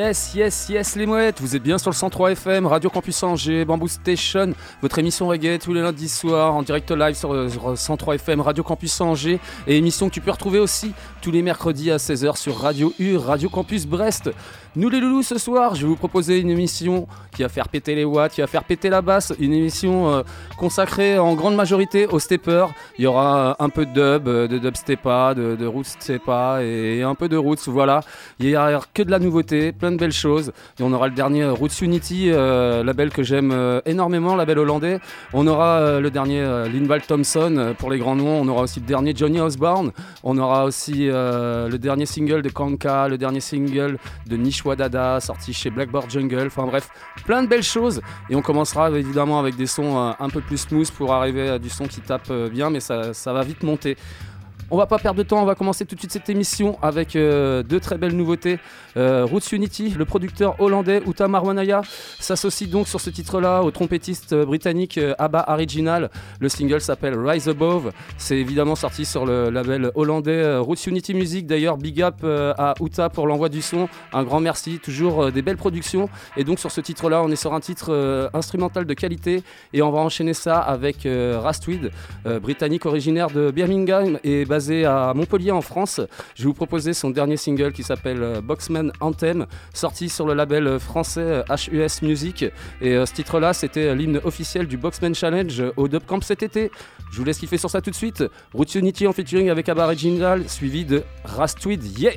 Yes, yes, yes, les mouettes, vous êtes bien sur le 103 FM, Radio Campus Angers, Bamboo Station, votre émission reggae tous les lundis soirs en direct live sur, euh, sur 103 FM, Radio Campus Angers, et émission que tu peux retrouver aussi tous les mercredis à 16h sur Radio U, Radio Campus Brest. Nous les loulous, ce soir, je vais vous proposer une émission qui va faire péter les watts, qui va faire péter la basse, une émission euh, consacrée en grande majorité aux steppers. Il y aura un peu de dub, euh, de dub steppa, de, roots steppa et un peu de roots, voilà. Il y a que de la nouveauté, plein de belles choses. Et on aura le dernier Roots Unity, euh, label que j'aime euh, énormément, label hollandais. On aura euh, le dernier euh, Linval Thompson euh, pour les grands noms. On aura aussi le dernier Johnny Osborne. On aura aussi euh, le dernier single de Kanka, le dernier single de Nishwa Dada, sorti chez Blackboard Jungle. Enfin bref, plein de belles choses. Et on commencera évidemment avec des sons euh, un peu plus smooth pour arriver à du son qui tape euh, bien, mais ça va vite monter. On va pas perdre de temps, on va commencer tout de suite cette émission avec euh, deux très belles nouveautés. Euh, Roots Unity, le producteur hollandais Uta Marwanaya s'associe donc sur ce titre-là au trompettiste euh, britannique Abba Original. Le single s'appelle Rise Above. C'est évidemment sorti sur le label hollandais Roots Unity Music. D'ailleurs, big up à Uta pour l'envoi du son. Un grand merci, toujours des belles productions. Et donc sur ce titre-là, on est sur un titre instrumental de qualité et on va enchaîner ça avec Rastweed, britannique originaire de Birmingham et basé à Montpellier en France. Je vais vous proposer son dernier single qui s'appelle euh, Boxman Anthem, sorti sur le label français euh, HUS Music. Et euh, ce titre-là, c'était l'hymne officiel du Boxman Challenge au Dub Camp cet été. Je vous laisse kiffer sur ça tout de suite. Roots Unity en featuring avec Abba Original, suivi de Rastweed. Yeah!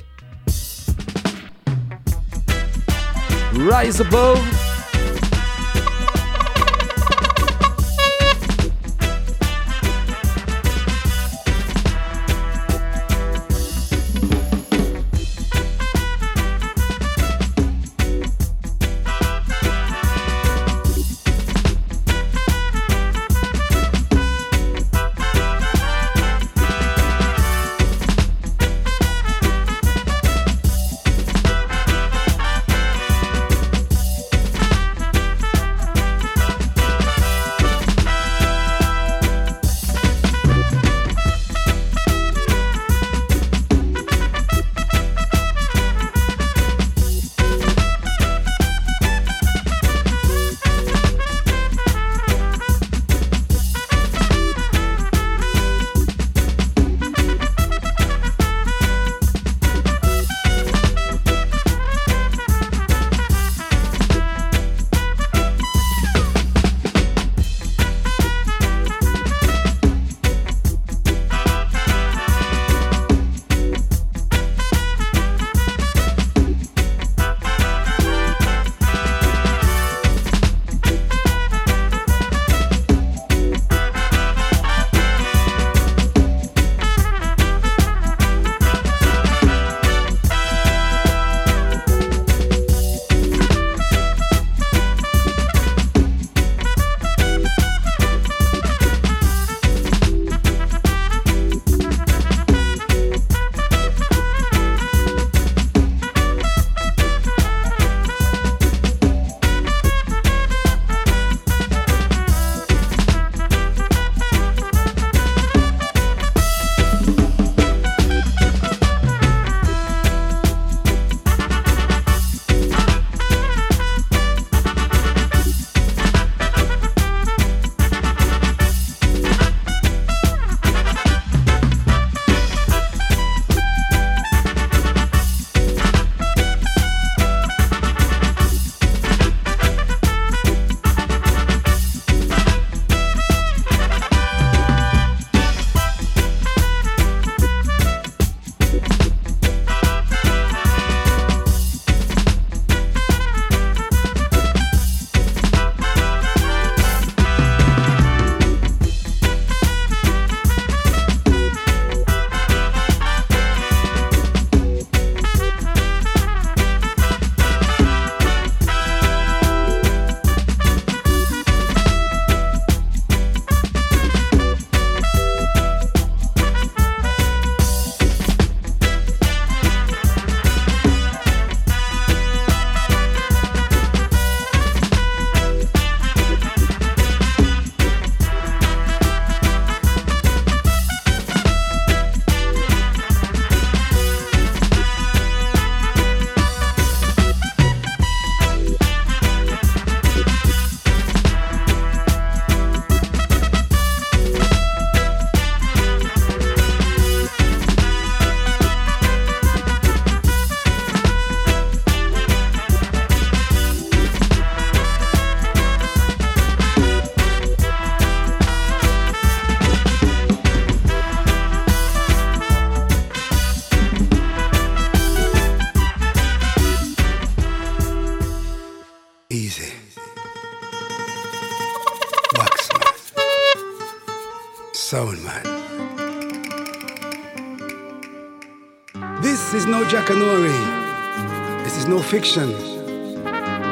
Fiction.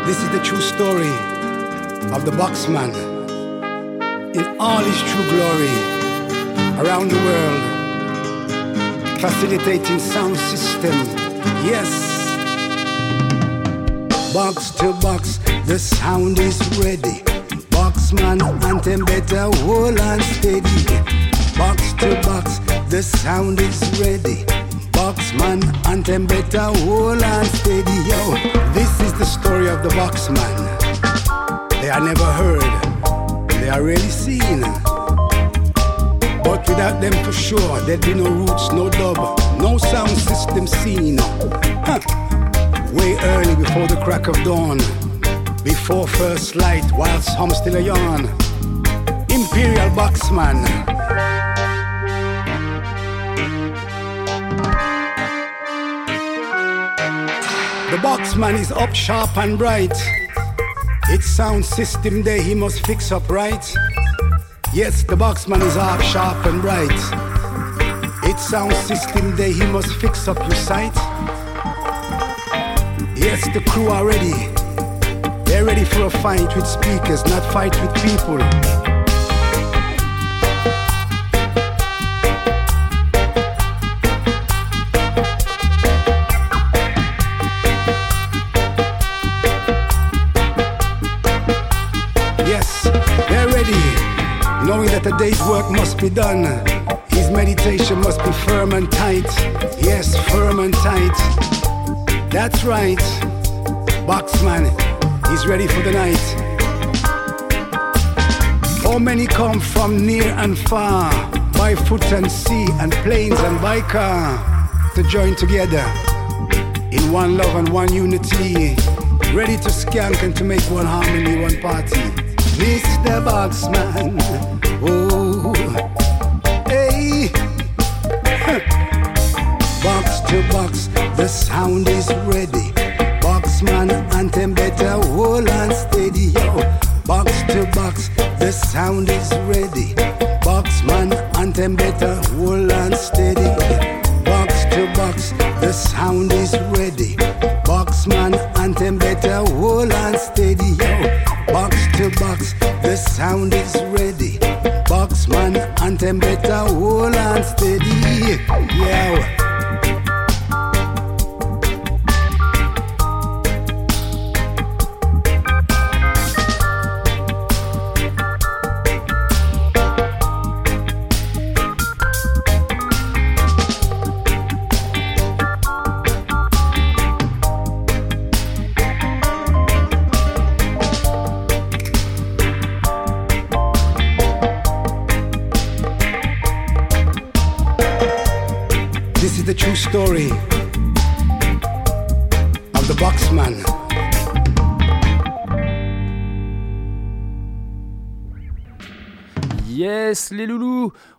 This is the true story of the Boxman in all his true glory around the world, facilitating sound system. Yes. Box to box, the sound is ready. Boxman anthem better hold and steady. Box to box, the sound is ready. Boxman anthem better hold and steady. Yo, this is the story of the Boxman. They are never heard, they are rarely seen. But without them for sure, there'd be no roots, no dub, no sound system seen. Huh. Way early before the crack of dawn, before first light, while some still a yawn. Imperial Boxman. The Boxman is up sharp and bright. It's sound system day he must fix up right. Yes, the Boxman is up sharp and bright. It's sound system day he must fix up your sight. Yes, the crew are ready. They're ready for a fight with speakers, not fight with people. Day's work must be done. His meditation must be firm and tight. Yes, firm and tight. That's right. Boxman, he's ready for the night. How many come from near and far, by foot and sea, and planes and by car, to join together in one love and one unity, ready to skank and to make one harmony, one party. Mr. Boxman, the sound is ready. Boxman anthem better hold and steady, yo. Box to box, the sound is ready. Boxman anthem better hold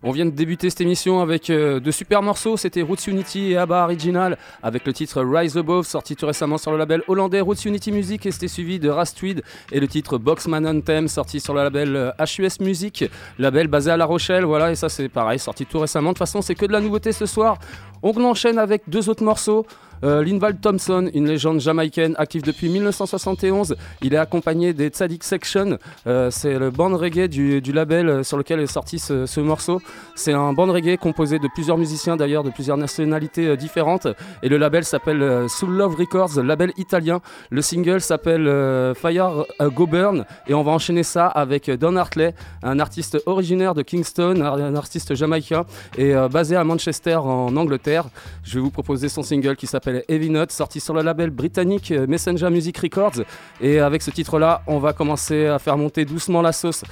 On vient de débuter cette émission avec euh, de super morceaux. C'était Roots Unity et ABBA Original avec le titre Rise Above, sorti tout récemment sur le label hollandais Roots Unity Music. Et c'était suivi de Rastweed et le titre Boxman Anthem, sorti sur le label euh, HUS Music, label basé à La Rochelle. Voilà, et ça c'est pareil, sorti tout récemment. De toute façon, c'est que de la nouveauté ce soir. On enchaîne avec deux autres morceaux. Euh, Thompson, une légende jamaïcaine active depuis 1971. Il est accompagné des Tzadik Section. Euh, c'est le band reggae du, label euh, sur lequel est sorti ce, ce morceau. C'est un band reggae composé de plusieurs musiciens d'ailleurs, de plusieurs nationalités euh, différentes. Et le label s'appelle Soul Love Records, label italien. Le single s'appelle Fire Go Burn. Et on va enchaîner ça avec Don Hartley, un artiste originaire de Kingston, un artiste jamaïcain et basé à Manchester en Angleterre. Je vais vous proposer son single qui s'appelle Heavy Note, sorti sur le label britannique euh, Messenger Music Records. Et avec ce titre-là, on va commencer à faire monter doucement la sauce.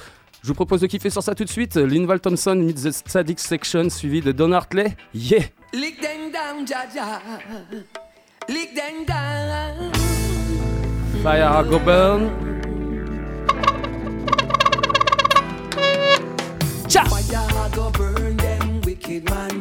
Je vous propose de kiffer sur ça tout de suite. Linval Thompson meets the Static Section suivi de Don Hartley. Yeah! Lick down, Jaja. Lick them down. Fire go burn. Cha! Fire go burn them wicked man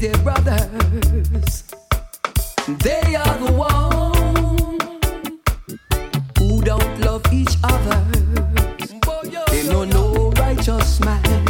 dear brothers. They are the ones who don't love each other. They know no righteous man.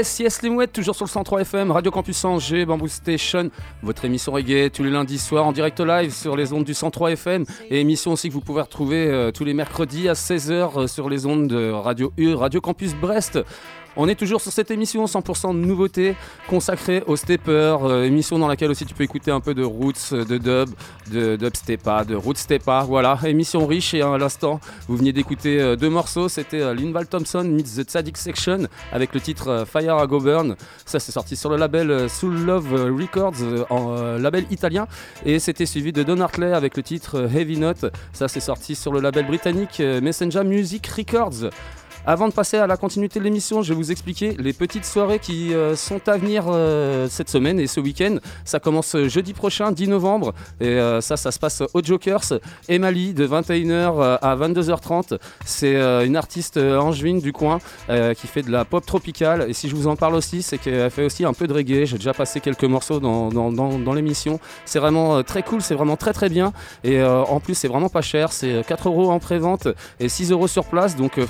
Yes, yes, les mouettes, toujours sur le 103 FM, Radio Campus Angers, Bamboo Station, votre émission reggae tous les lundis soirs en direct live sur les ondes du 103 FM et émission aussi que vous pouvez retrouver euh, tous les mercredis à 16h sur les ondes de Radio U, Radio Campus Brest. On est toujours sur cette émission 100% de nouveautés consacrée aux steppers, euh, émission dans laquelle aussi tu peux écouter un peu de roots, euh, de dub, de dubstepa, de rootstepa, voilà, émission riche et à l'instant vous veniez d'écouter euh, deux morceaux, c'était euh, Linval Thompson meets The Tzadik Section avec le titre euh, Fire à Go Burn, ça c'est sorti sur le label Soul Love Records, en label italien. Et c'était suivi de Don Hartley avec le titre Heavy Note, ça c'est sorti sur le label britannique Messenger Music Records. Avant de passer à la continuité de l'émission, je vais vous expliquer les petites soirées qui euh, sont à venir euh, cette semaine et ce week-end. Ça commence euh, jeudi prochain, 10 novembre, et ça, ça se passe au Jokers, Emily, de 21h à 22h30. C'est une artiste angevine du coin qui fait de la pop tropicale. Et si je vous en parle aussi, c'est qu'elle fait aussi un peu de reggae. J'ai déjà passé quelques morceaux dans, dans, dans- l'émission. C'est vraiment très cool, c'est vraiment très très bien. Et en plus, c'est vraiment pas cher. C'est 4 euros en pré-vente et 6 euros sur place. Donc euh,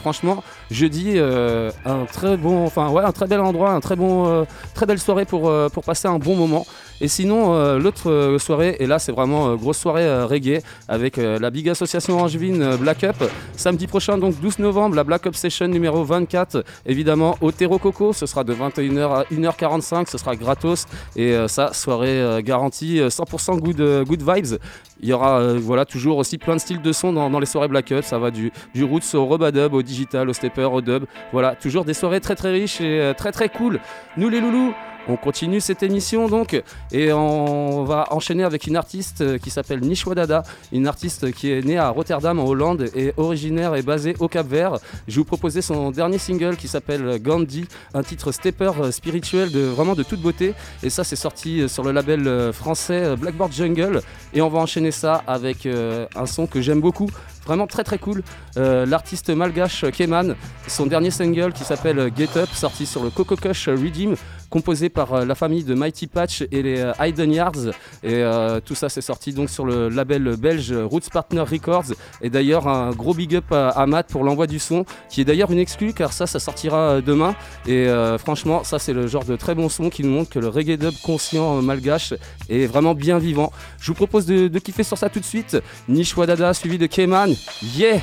jeudi, euh, un très bon, enfin ouais, un très bel endroit, un très bon, euh, très belle soirée pour, euh, pour passer un bon moment. Et sinon, l'autre soirée, et là c'est vraiment grosse soirée reggae avec la big association angevine Black Up. Samedi prochain, donc 12 novembre, la Black Up Session numéro 24, évidemment au Terro Coco. Ce sera de 21h à 1h45, ce sera gratos. Et ça, soirée garantie, euh, 100% good, good vibes. Il y aura euh, voilà, toujours aussi plein de styles de son dans, dans les soirées Black Up. Ça va du, du roots au robadub, au digital, au stepper, au dub. Voilà, toujours des soirées très très riches et euh, très très cool. Nous les loulous, on continue cette émission donc et on va enchaîner avec une artiste euh, qui s'appelle Nishwadada, une artiste qui est née à Rotterdam en Hollande et originaire et basée au Cap Vert. Je vais vous proposer son dernier single qui s'appelle Gandhi, un titre stepper euh, spirituel de vraiment de toute beauté et ça c'est sorti euh, sur le label français Blackboard Jungle et on va enchaîner ça avec un son que j'aime beaucoup. Vraiment très très cool. L'artiste malgache Keman, son dernier single qui s'appelle Get Up, sorti sur le Coco Kush Redeem composé par euh, la famille de Mighty Patch et les euh, Hayden Yards. Et euh, tout ça, c'est sorti donc sur le label belge Roots Partner Records. Et d'ailleurs, un gros big up à, Matt pour l'envoi du son, qui est d'ailleurs une exclue car ça, ça sortira demain. Et franchement, ça, c'est le genre de très bon son qui nous montre que le reggae dub conscient malgache est vraiment bien vivant. Je vous propose de, de kiffer sur ça tout de suite. Nishwadada suivi de K-Man. Yeah!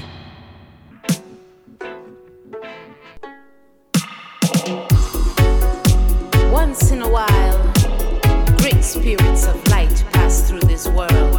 spirits of light pass through this world.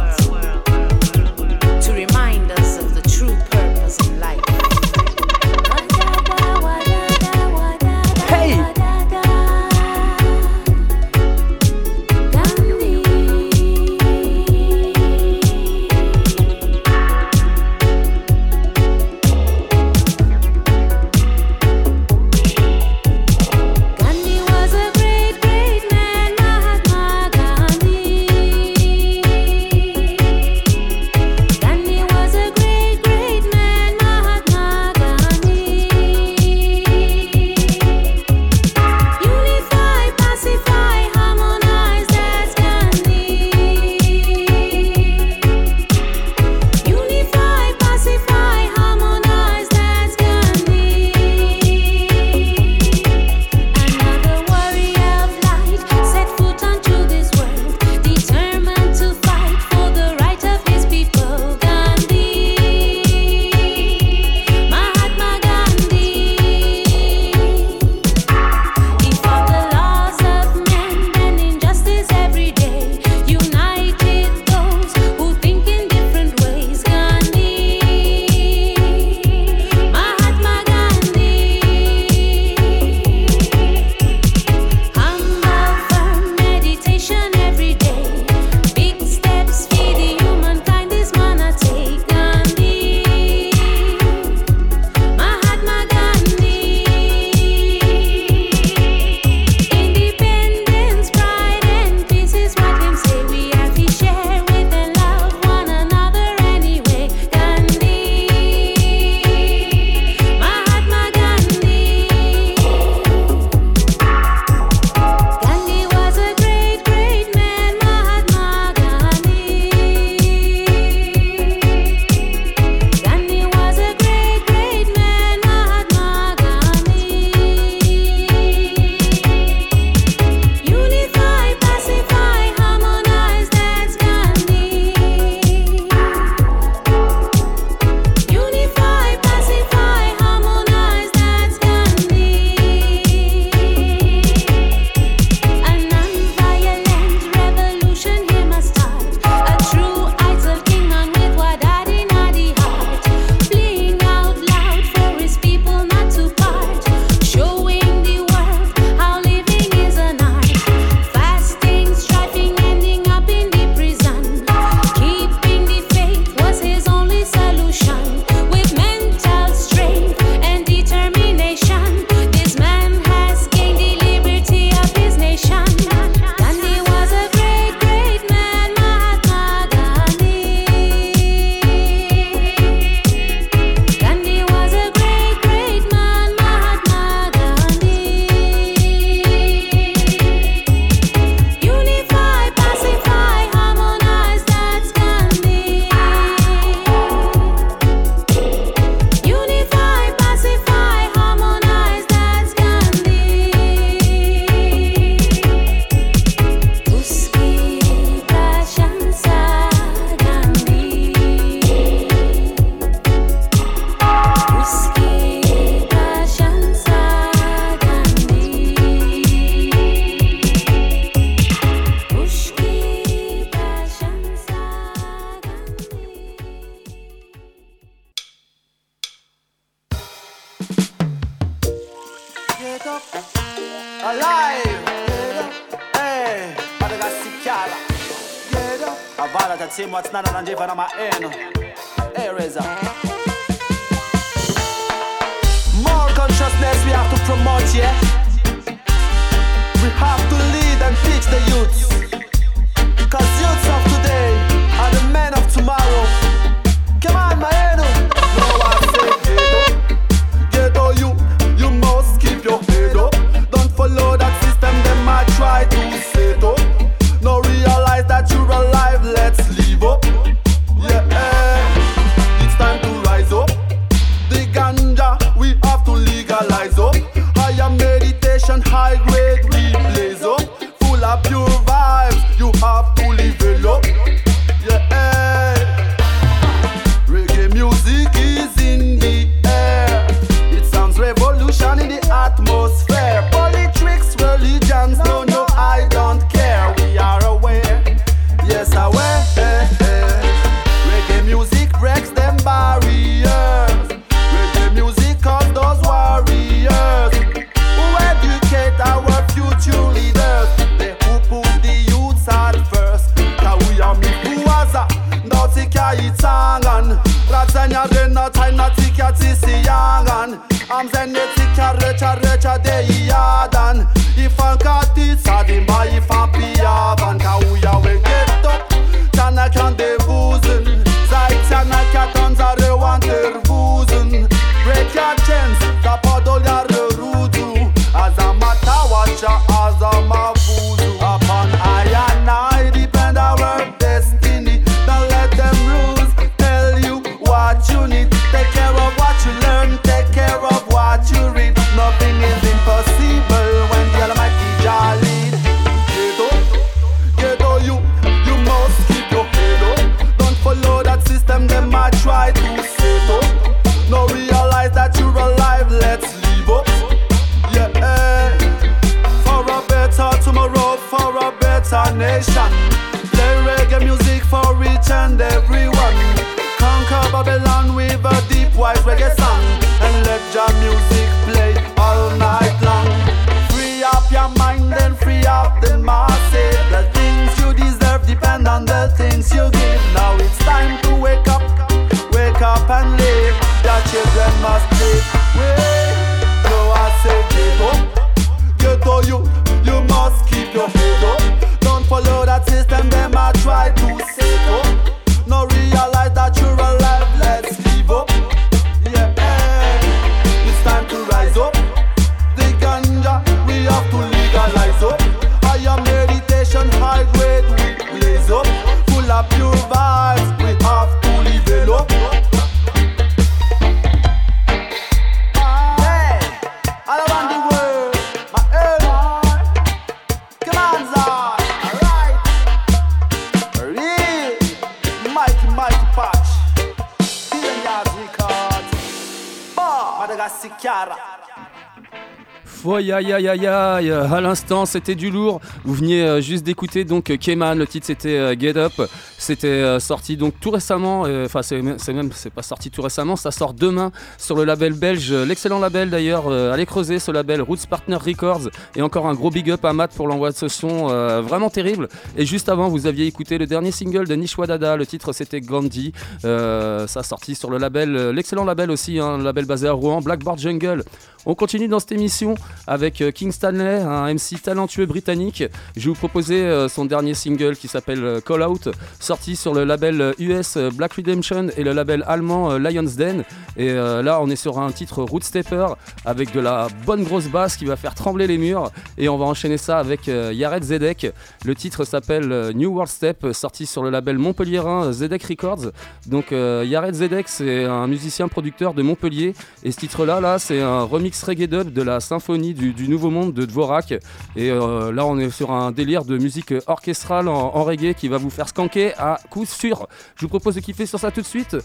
À l'instant, c'était du lourd. Vous veniez euh, juste d'écouter donc euh, Keman. Le titre c'était euh, Get Up. C'était sorti donc tout récemment. Enfin, c'est même, c'est pas sorti tout récemment. Ça sort demain sur le label belge, l'excellent label d'ailleurs. allez creuser ce label, Roots Partner Records. Et encore un gros big up à Matt pour l'envoi de ce son vraiment terrible. Et juste avant, vous aviez écouté le dernier single de Nishwa Dada. Le titre c'était Gandhi. Ça sorti sur le label, l'excellent label aussi, un label basé à Rouen, Blackboard Jungle. On continue dans cette émission avec euh, King Stanley, un MC talentueux britannique. Je vais vous proposer euh, son dernier single qui s'appelle euh, Call Out, sorti sur le label US Black Redemption et le label allemand Lion's Den. Et là, on est sur un titre Root Stepper avec de la bonne grosse basse qui va faire trembler les murs. Et on va enchaîner ça avec Yared Zedek. Le titre s'appelle New World Step, sorti sur le label montpelliérain Zedek Records. Donc Yared Zedek, c'est un musicien producteur de Montpellier. Et ce titre-là, là, c'est un remix reggae dub de la symphonie du, Nouveau Monde de Dvorak. Et euh, là, on est sur un délire de musique orchestrale en, reggae qui va vous faire skanker à coup sûr. Je vous propose de kiffer sur ça tout de suite.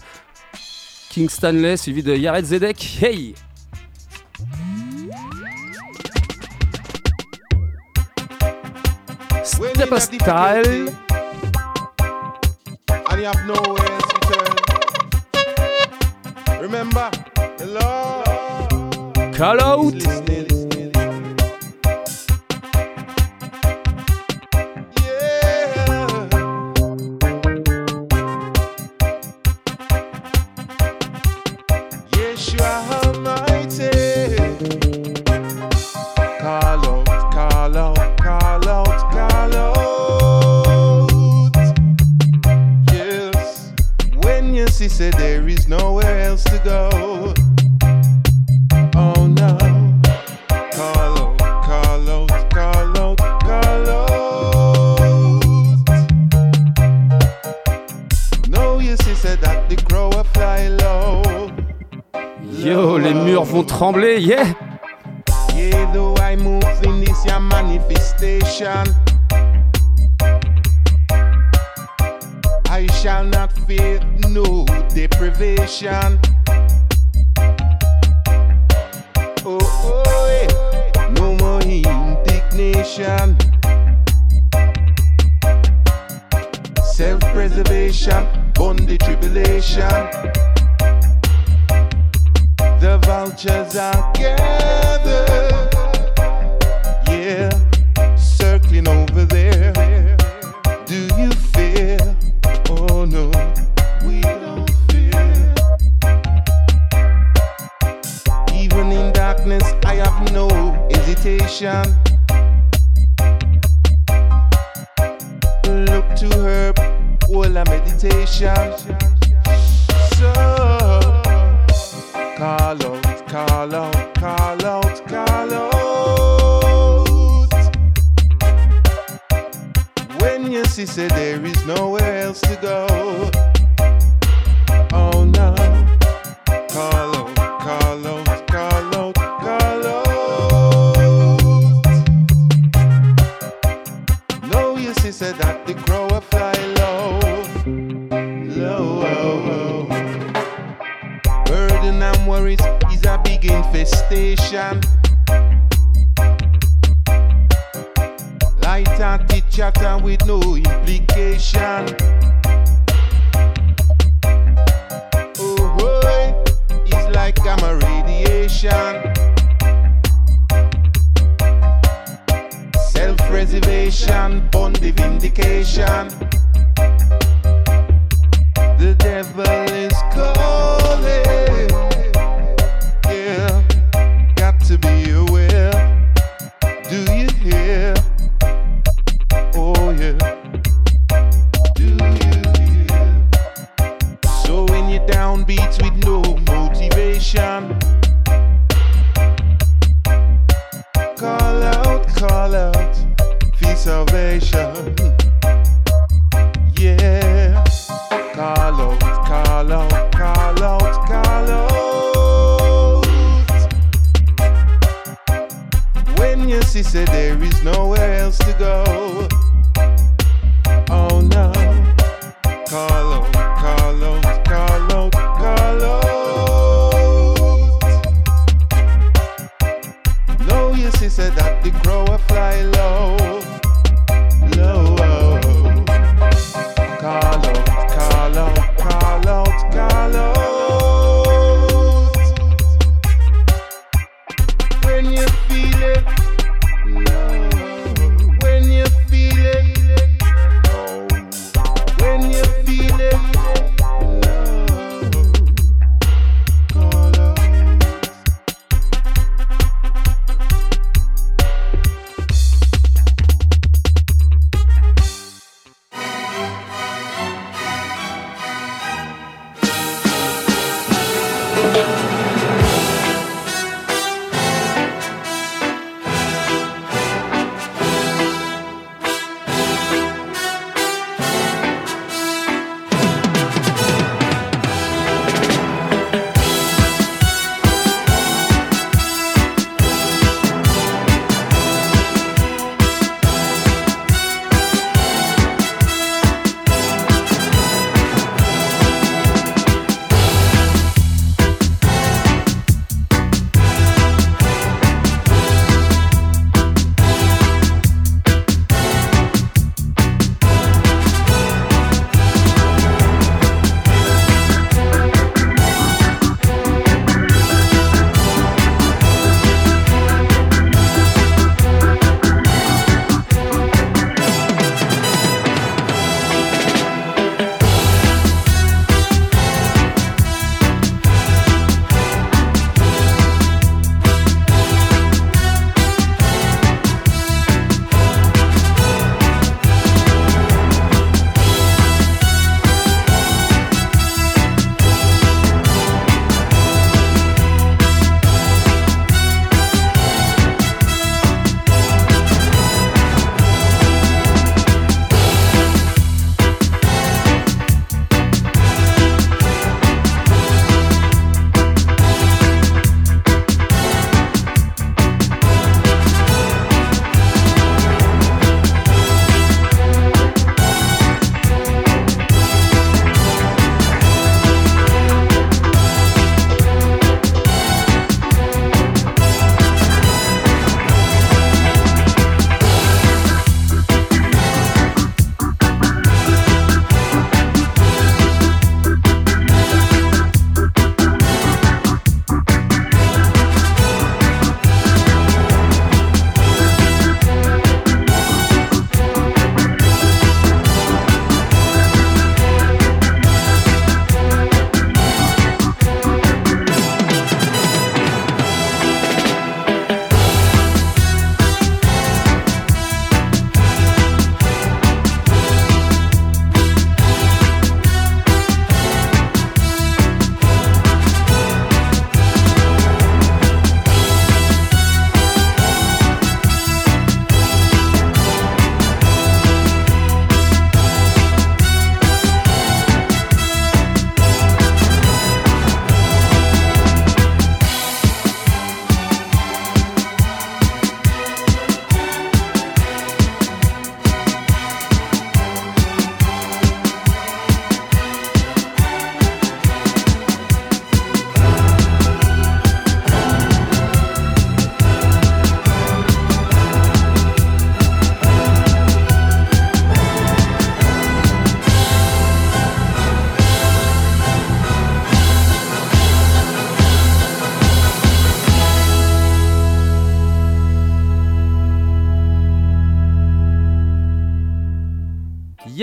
King Stanley suivi de Yared Zedek. Hey! Step style. have nowhere to turn. Remember. Call out. Vont trembler, yeah! Yeah,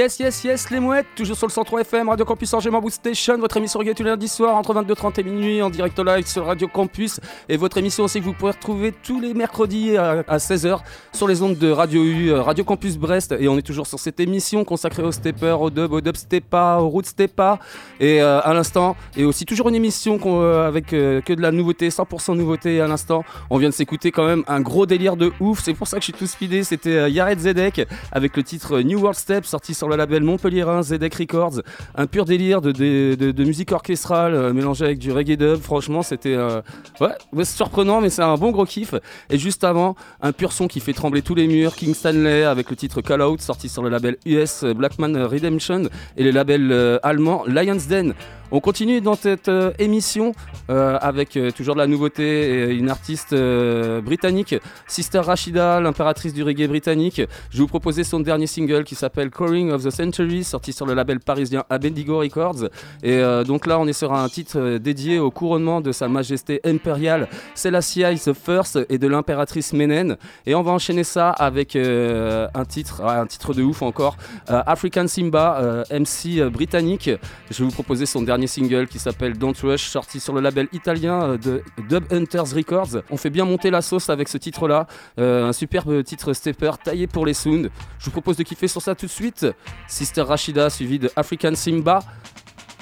Yes, yes, yes, les mouettes, toujours sur le 103 FM, Radio Campus Angers, Bamboo Station, votre émission reggae tous les lundis soirs entre 22h30 et minuit en direct live sur Radio Campus. Et votre émission aussi que vous pouvez retrouver tous les mercredis à, 16h sur les ondes de Radio U, euh, Radio Campus Brest. Et on est toujours sur cette émission consacrée au stepper, au dub, au dub stepa, au root stepa et euh, à l'instant et aussi toujours une émission euh, avec que de la nouveauté, 100% nouveauté à l'instant. On vient de s'écouter quand même un gros délire de ouf, c'est pour ça que je suis tout speedé, c'était Yared Zedek avec le titre New World Step sorti sur le label Montpellierin Zedek Records. Un pur délire de, musique orchestrale euh, mélangé avec du reggae dub. Franchement, c'était euh, ouais, surprenant, mais c'est un bon gros kiff. Et juste avant, un pur son qui fait trembler tous les murs, King Stanley avec le titre Call Out sorti sur le label US Blackman Redemption et le label euh, allemand Lions Den. On continue dans cette euh, émission euh, avec euh, toujours de la nouveauté et une artiste britannique, Sister Rashida, l'impératrice du reggae britannique. Je vais vous proposer son dernier single qui s'appelle Calling of the Century, sorti sur le label parisien Abendigo Records. Et donc là, on est sur un titre dédié au couronnement de Sa Majesté impériale Selassie the First et de l'impératrice Menen. Et on va enchaîner ça avec un titre, ah, un titre de ouf encore, African Simba, MC britannique. Je vais vous proposer son dernier single qui s'appelle Don't Rush, sorti sur le label italien euh, de Dub Hunters Records. On fait bien monter la sauce avec ce titre-là, Euh, un superbe titre stepper taillé pour les sounds. Je vous propose de kiffer sur ça tout de suite. Sister Rashida suivi de African Simba,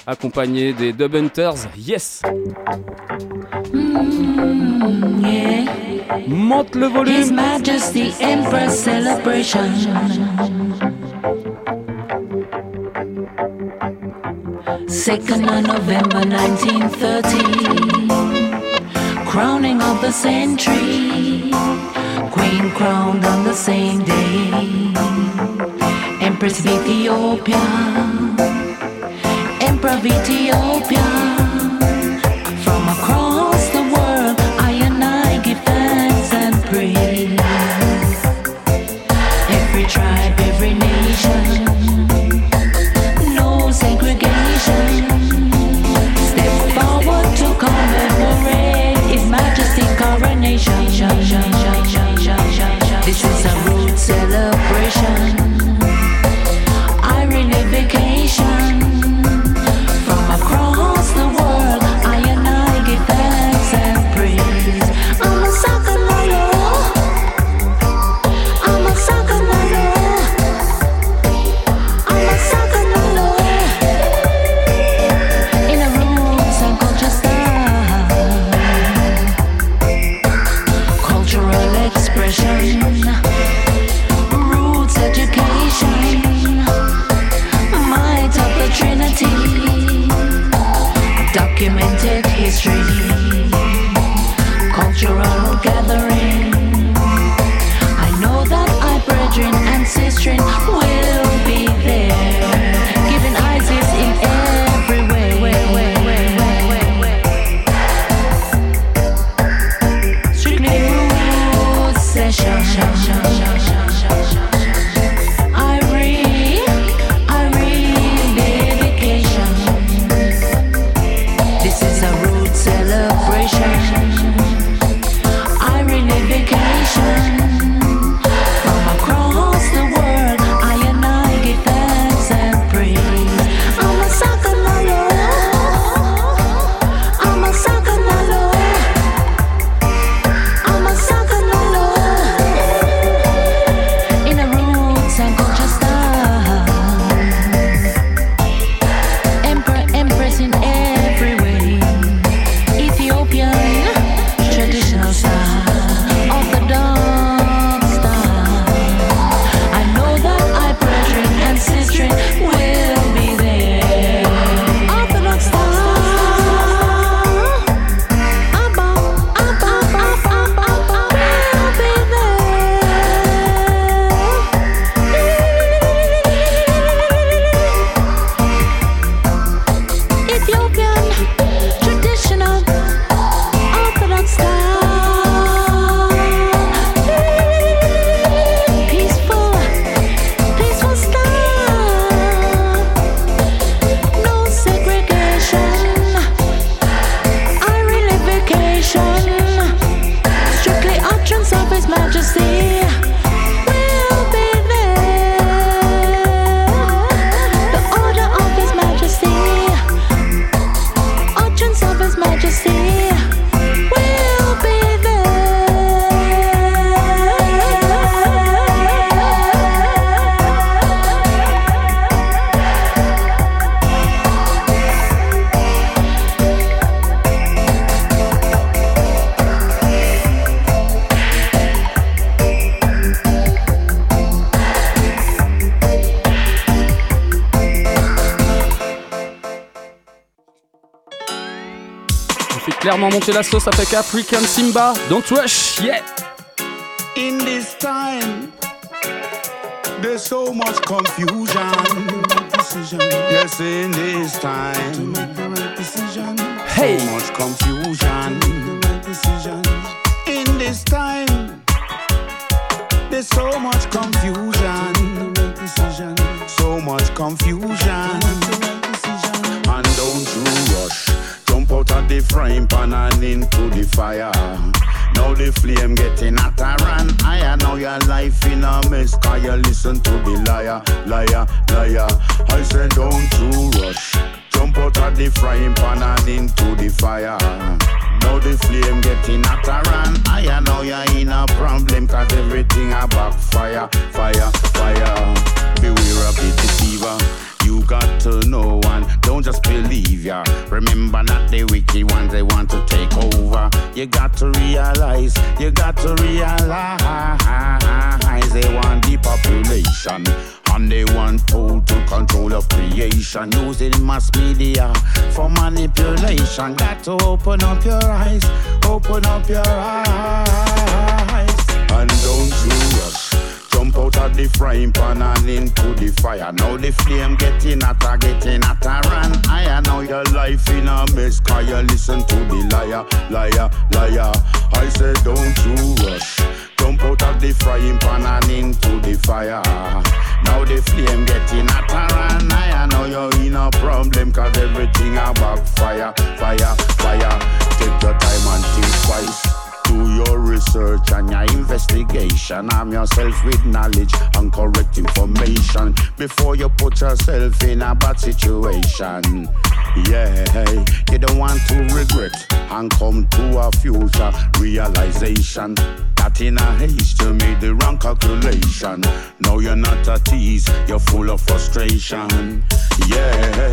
accompagné des Dub Hunters. Yes! Monte le volume! Majesty Empress celebration. Second of November 1930, crowning of the century, Queen crowned on the same day, Empress of Ethiopia, Emperor of Ethiopia. Clairement monter la sauce avec African Simba. Don't rush, yeah. In this time, there's so much confusion. Yes, in this time, Hey. so much confusion. In this time, open up your eyes, open up your eyes, and don't you rush. Jump out of the frying pan and into the fire. Now the flame getting hotter, before you put yourself in a bad situation. Yeah, you don't want to regret and come to a future realization. That in a haste you made the wrong calculation. Now you're not at ease, you're full of frustration. Yeah,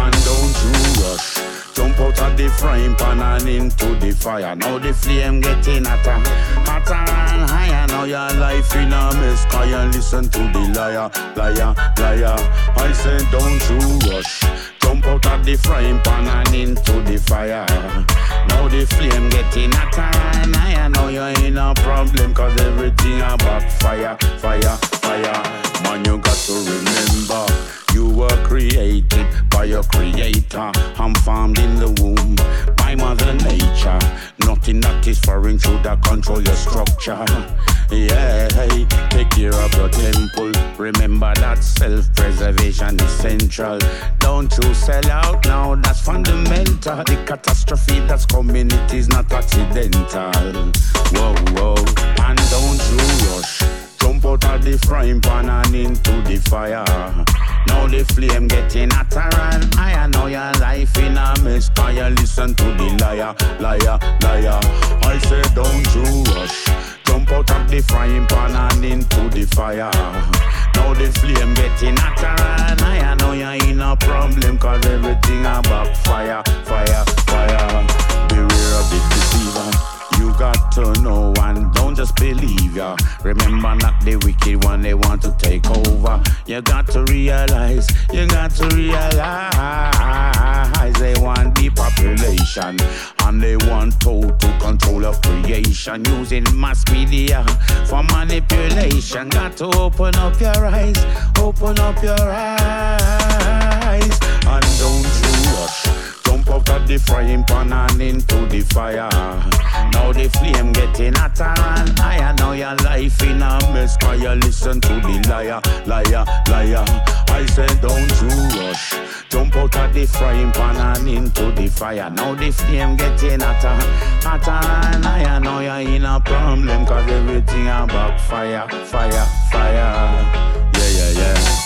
and don't you rush. Jump out of the frying pan and into the fire. Now the flame getting hotter, hotter and higher. Now your life in a mess. Cause you listen to the liar, liar, liar. I said don't you rush. Jump out of the frying pan and into the fire. Now the flame getting hotter and higher. Now you're in a problem cause everything a backfire, fire, fire. Man, you got to remember. You were created by your creator. I'm formed in the womb by Mother Nature. Nothing that is foreign should control your structure. Yeah, take care of your temple. Remember that self preservation is central. Don't you sell out now, that's fundamental. The catastrophe that's coming, it is not accidental. Whoa, whoa, and don't you rush. Out of the frying pan and into the fire. Now the flame getting hotter and higher. Now your life in a mess. Cause you listen to the liar, liar, liar. I say don't you rush. Jump out of the frying pan and into the fire. Now the flame getting hotter and higher. Now you're in a problem cause everything a backfire, fire, fire. Beware of the deceiver. You got to know and don't just believe ya. Remember not the wicked one they want to take over. You got to realize, you got to realize they want the population and they want total control of creation using mass media for manipulation. Got to open up your eyes, open up your eyes, and don't out of the frying pan and into the fire. Now the flame getting hotter and higher. Now your life in a mess. Cause you listen to the liar, liar, liar. I said don't you rush. Jump out of the frying pan and into the fire. Now the flame getting hotter, hotter and higher. Now you're in a problem. Cause everything a backfire, fire, fire. Yeah, yeah, yeah.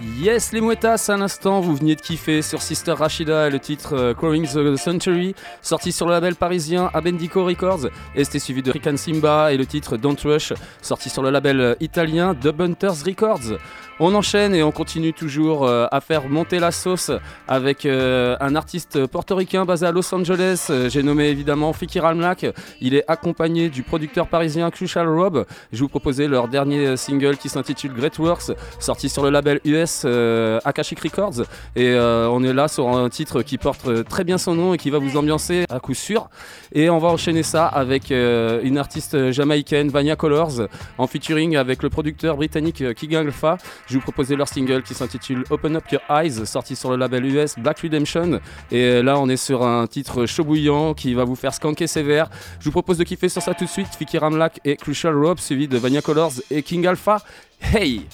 Yes, les Mouettas, à l'instant, vous veniez de kiffer sur Sister Rashida et le titre euh, the Century, sorti sur le label parisien Abendico Records, et c'était suivi de Rican Simba et le titre Don't Rush, sorti sur le label euh, italien Dub Hunters Records. On enchaîne et on continue toujours euh, à faire monter la sauce avec euh, un artiste portoricain basé à Los Angeles. J'ai nommé évidemment Fikir Almlak. Il est accompagné du producteur parisien Crucial Rob. Je vous proposais leur dernier single qui s'intitule Great Works, sorti sur le label US euh, Akashic Records. Et euh, on est là sur un titre qui porte euh, très bien son nom et qui va vous ambiancer à coup sûr. Et on va enchaîner ça avec une artiste jamaïcaine, Vania Colors, en featuring avec le producteur britannique King Alpha. Je vous proposais leur single qui s'intitule Open Up Your Eyes, sorti sur le label US Black Redemption. Et là, on est sur un titre chaud bouillant qui va vous faire skanker sévère. Je vous propose de kiffer sur ça tout de suite. Fikir Amlak et Crucial Rob, suivi de Vania Colors et King Alpha. Hey!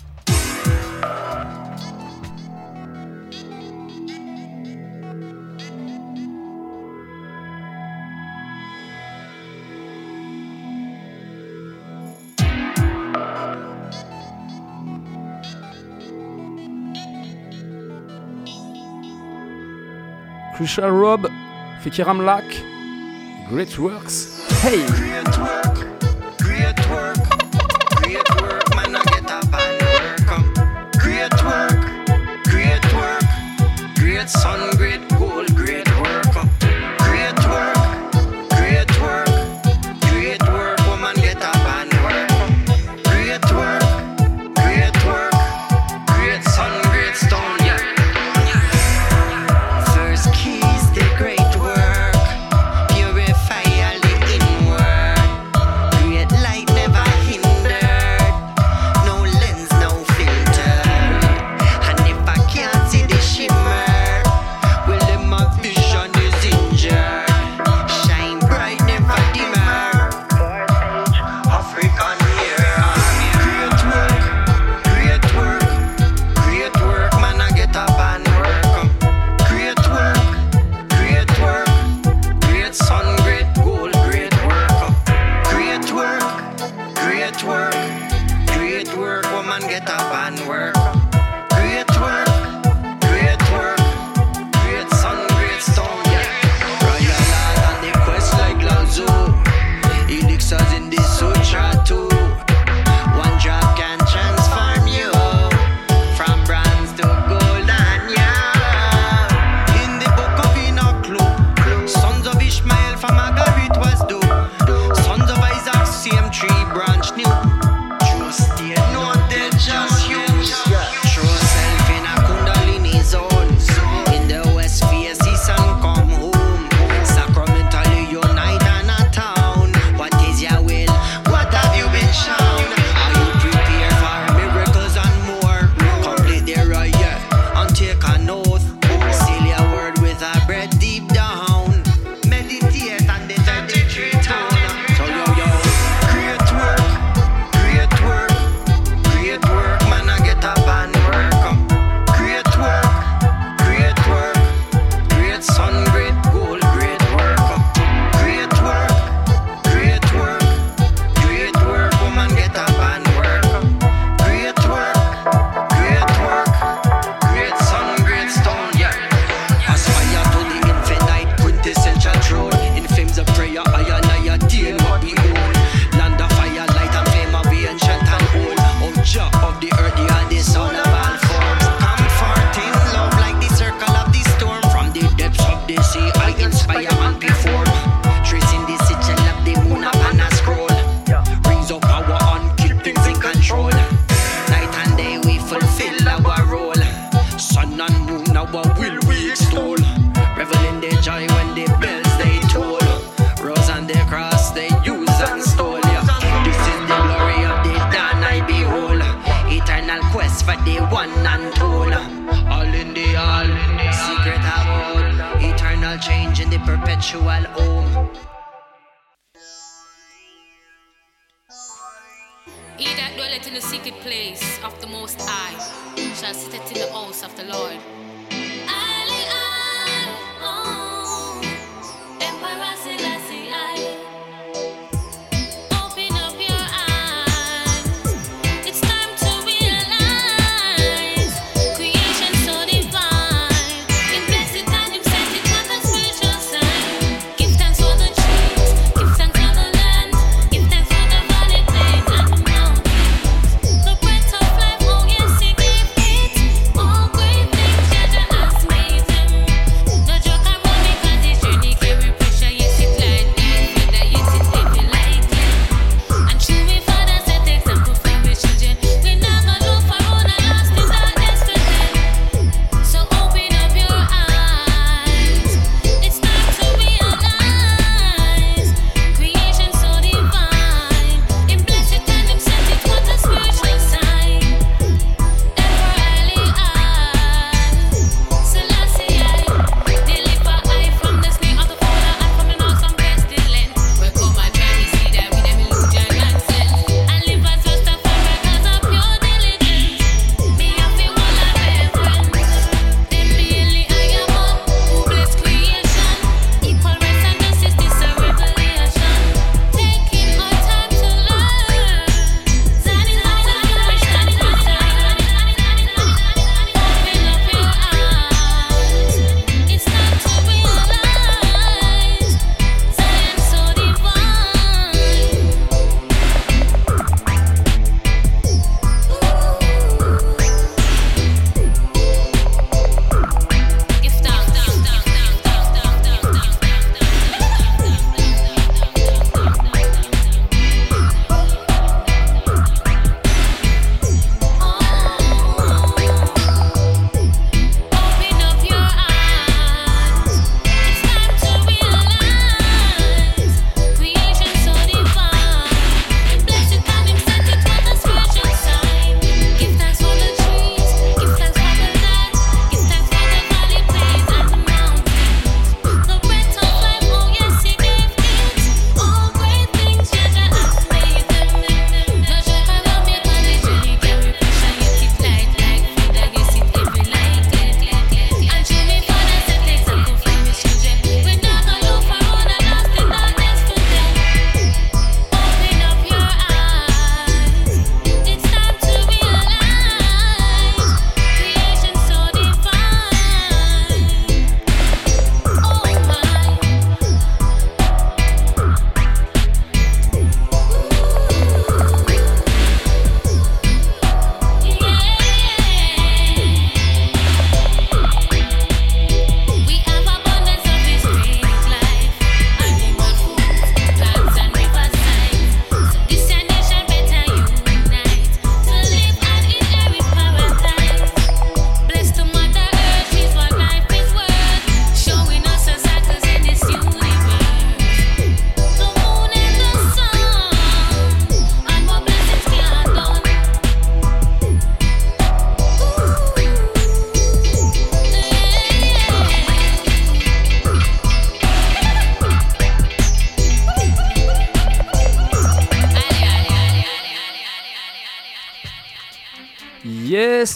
Crucial Rob, Great Works, Hey! Great work, great work, great work, man, I get up work. Great work, great work, great sun.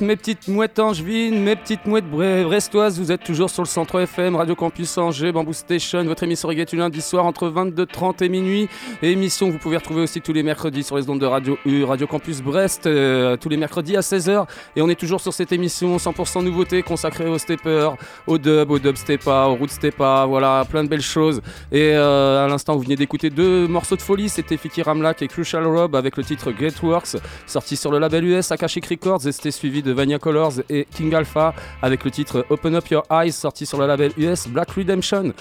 Mes petites mouettes angevines, mes petites mouettes bre- brestoises, vous êtes toujours sur le 103 FM, Radio Campus Angers, Bamboo Station, votre émission reggae les lundis soir entre 22h30 et minuit. Émission que vous pouvez retrouver aussi tous les mercredis sur les ondes de Radio U, Radio Campus Brest, euh, tous les mercredis à 16h. Et on est toujours sur cette émission 100% nouveauté consacrée aux steppers, au dub, au dub steppa, au root steppa, voilà, plein de belles choses. Et euh, à l'instant, vous venez d'écouter deux morceaux de folie, c'était Fiki Ramlak et Crucial Rob avec le titre Great Works, sorti sur le label US Akashic Records, et c'était suivi de Vania Colors et King Alpha avec le titre Open Up Your Eyes, sorti sur le label US Black Redemption.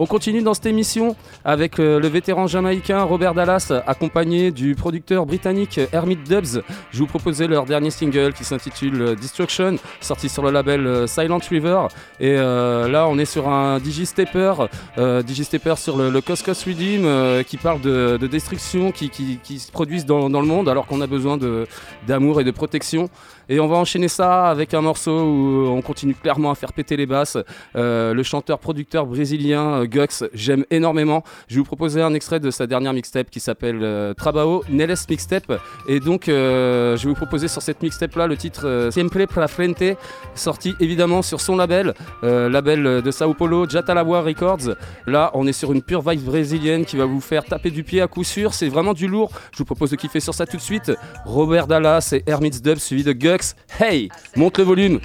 On continue dans cette émission avec euh, le vétéran jamaïcain Robert Dallas, accompagné du producteur britannique Hermit Dubs. Je vous proposais leur dernier single qui s'intitule euh, Destruction, sorti sur le label euh, Silent River. Et là, on est sur un Digistepper, euh, Digistepper sur le, le Redeem, qui parle de, de destruction qui, se produisent dans, le monde alors qu'on a besoin de- d'amour et de protection. Et on va enchaîner ça avec un morceau où on continue clairement à faire péter les basses. Euh, le chanteur-producteur brésilien euh, Gux, j'aime énormément. Je vais vous proposer un extrait de sa dernière mixtape qui s'appelle euh, Trabajo Neles Mixtape. Et donc, euh, je vais vous proposer sur cette mixtape-là le titre euh, Siempre pra Frente, sorti évidemment sur son label, euh, label de Sao Paulo, Jatalawa Records. Là, on est sur une pure vibe brésilienne qui va vous faire taper du pied à coup sûr. C'est vraiment du lourd. Je vous propose de kiffer sur ça tout de suite. Robert Dallas et Hermits Dub suivi de Gux. Hey, monte le volume.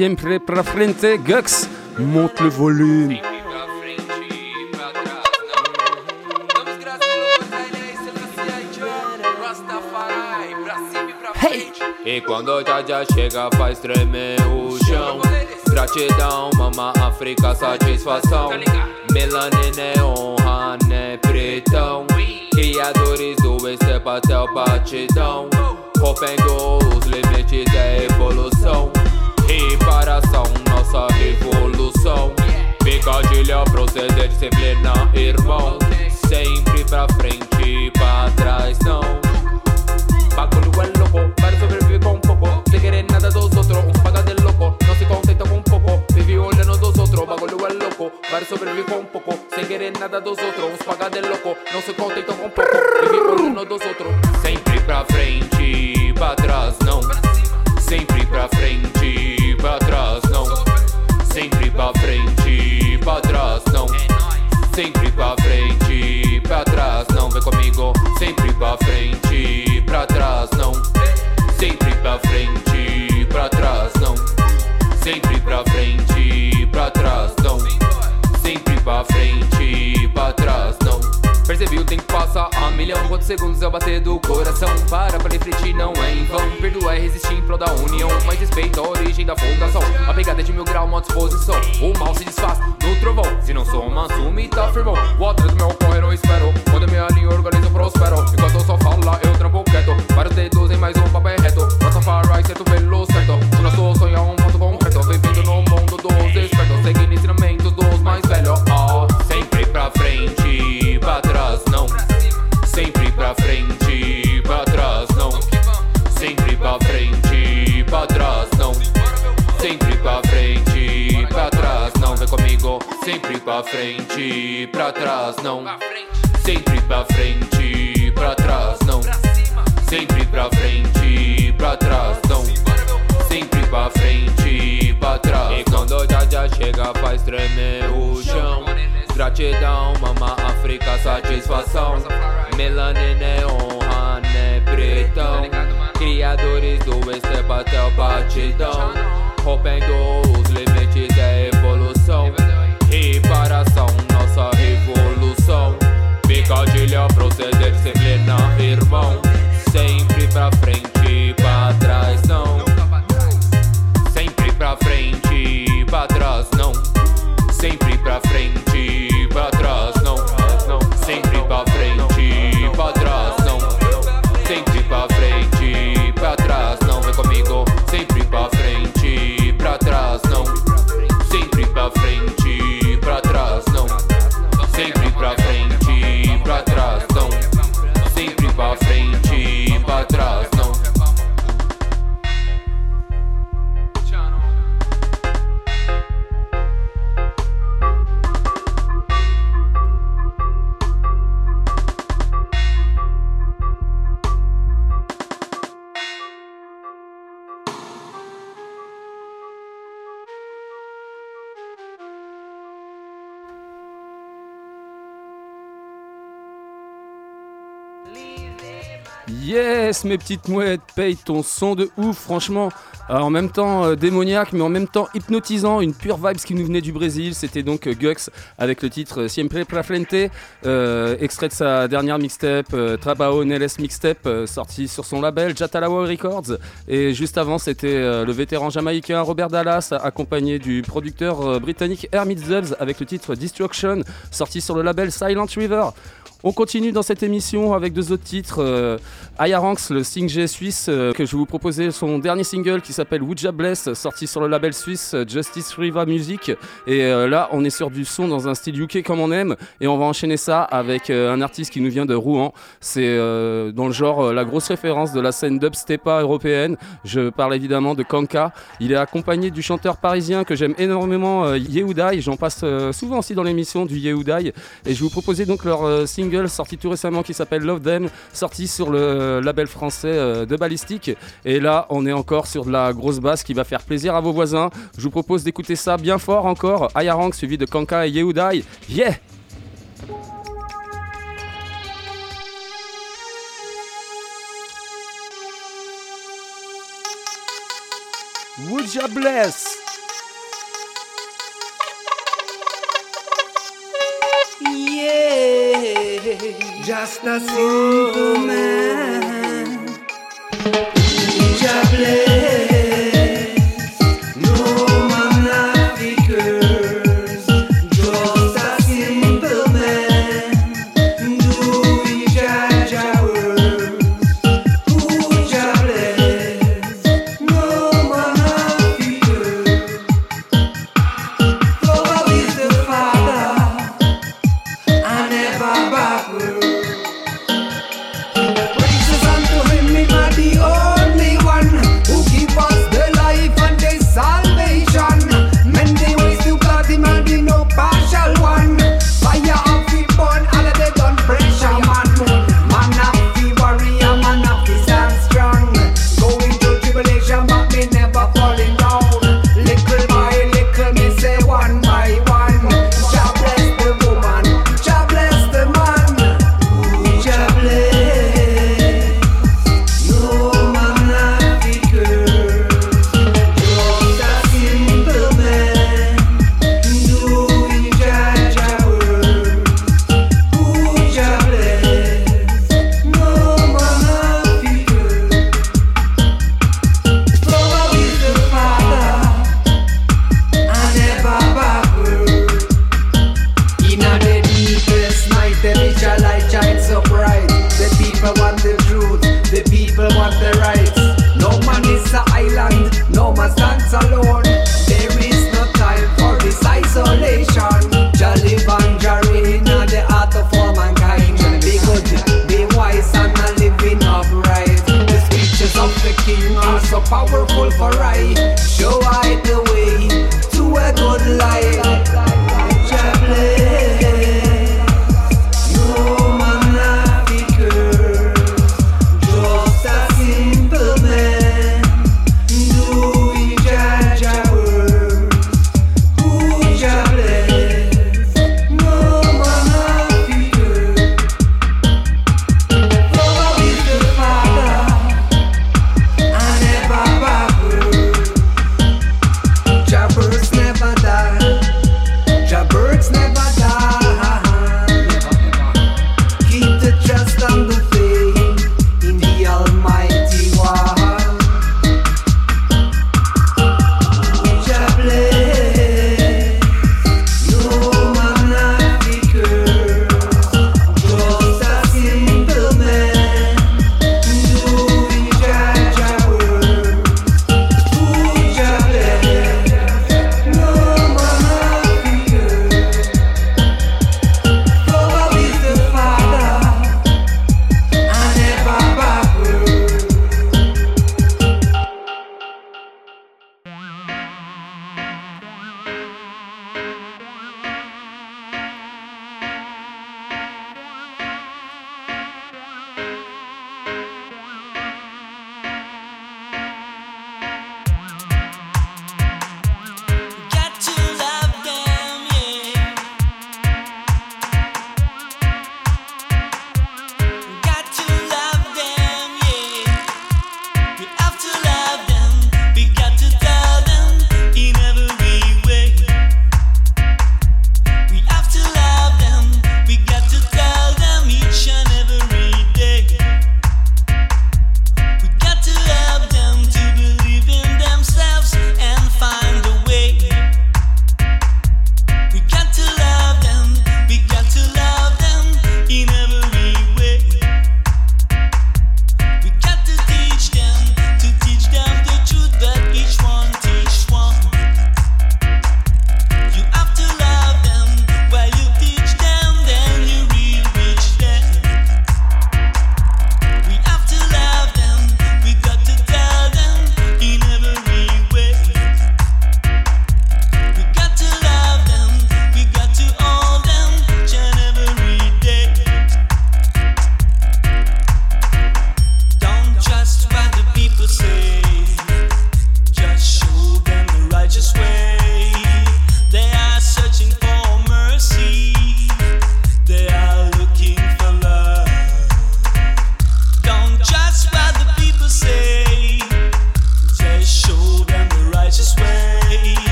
Siempre pra frente, Gux, monte le volume. E quando já já chega faz tremer o chão. Gratidão, mama África, satisfação. Melanina é honra, né pretão. Criadores do step até o batidão. Rompendo os limites da evolução Reparação, nossa revolução Picadilha, proceder disciplina, irmão Sempre pra frente, pra trás não Bagulho é louco, para sobreviver com pouco Sem querer nada dos outros, uns paga de louco Não se contenta com pouco, vive olhando dos outros Bagulho é louco, para sobreviver com pouco Sem querer nada dos outros, uns paga de louco Não se contenta com pouco, vive olhando dos outros Percebi o tempo passa a milhão. Quantos segundos é o bater do coração? Para pra refletir, não é em vão. Perdoar e resistir em prol da união. Mas respeita a origem da fundação. A pegada é de mil grau, uma disposição. O mal se desfaz no trovão. Se não sou manso, me tá firmão. O atrás do meu correr eu espero. Quando me alinho, organizo, prospero. Enquanto eu só falo lá, eu trampo quieto. Vários dedos em mais um papo é reto Rastafari, certo pelo certo. O nosso sonho é um ponto concreto Bem-vindo no mundo dos espertos. Seguindo ensinamentos dos mais velhos. Ah, Sempre pra frente, sempre pra frente, pra trás não. Sempre pra frente, pra trás não. Sempre pra frente, pra trás não. Sempre pra frente, pra trás E quando já já chega faz tremer o chão. Gratidão, mama África, satisfação. Melanina é honra, né pretão. Criadores do step até o batidão. Rompendo os limites da evolução bom. Mes petites mouettes, paye ton son de ouf, franchement. Euh, en même temps euh, démoniaque, mais en même temps hypnotisant, une pure vibes qui nous venait du Brésil. C'était donc euh, Gux avec le titre Siempre pra frente, euh, extrait de sa dernière mixtape, Trabao Neles Mixtape, sorti sur son label Jatalawa Records. Et juste avant, c'était le vétéran jamaïcain Robert Dallas, accompagné du producteur britannique Hermit Zubs avec le titre Destruction, sorti sur le label Silent River. On continue dans cette émission avec deux autres titres. Euh, Ayaranx, le single suisse, euh, que je vais vous proposer son dernier single qui s'appelle Wuja Bless, sorti sur le label suisse euh, Justice Riva Music. Et euh, là, on est sur du son dans un style UK comme on aime. Et on va enchaîner ça avec un artiste qui nous vient de Rouen. C'est dans le genre la grosse référence de la scène dubstepa européenne. Je parle évidemment de Kanka. Il est accompagné du chanteur parisien que j'aime énormément, Yehuday. J'en passe souvent aussi dans l'émission du Yehuday. Et je vais vous proposer donc leur euh, sorti tout récemment qui s'appelle Love Them, sorti sur le label français euh, de Ballistic. Et là, on est encore sur de la grosse basse qui va faire plaisir à vos voisins. Je vous propose d'écouter ça bien fort encore. Ayarang suivi de Kanka et Yehuday. Yeah! Would ya bless? Yeah, just a simple man. Just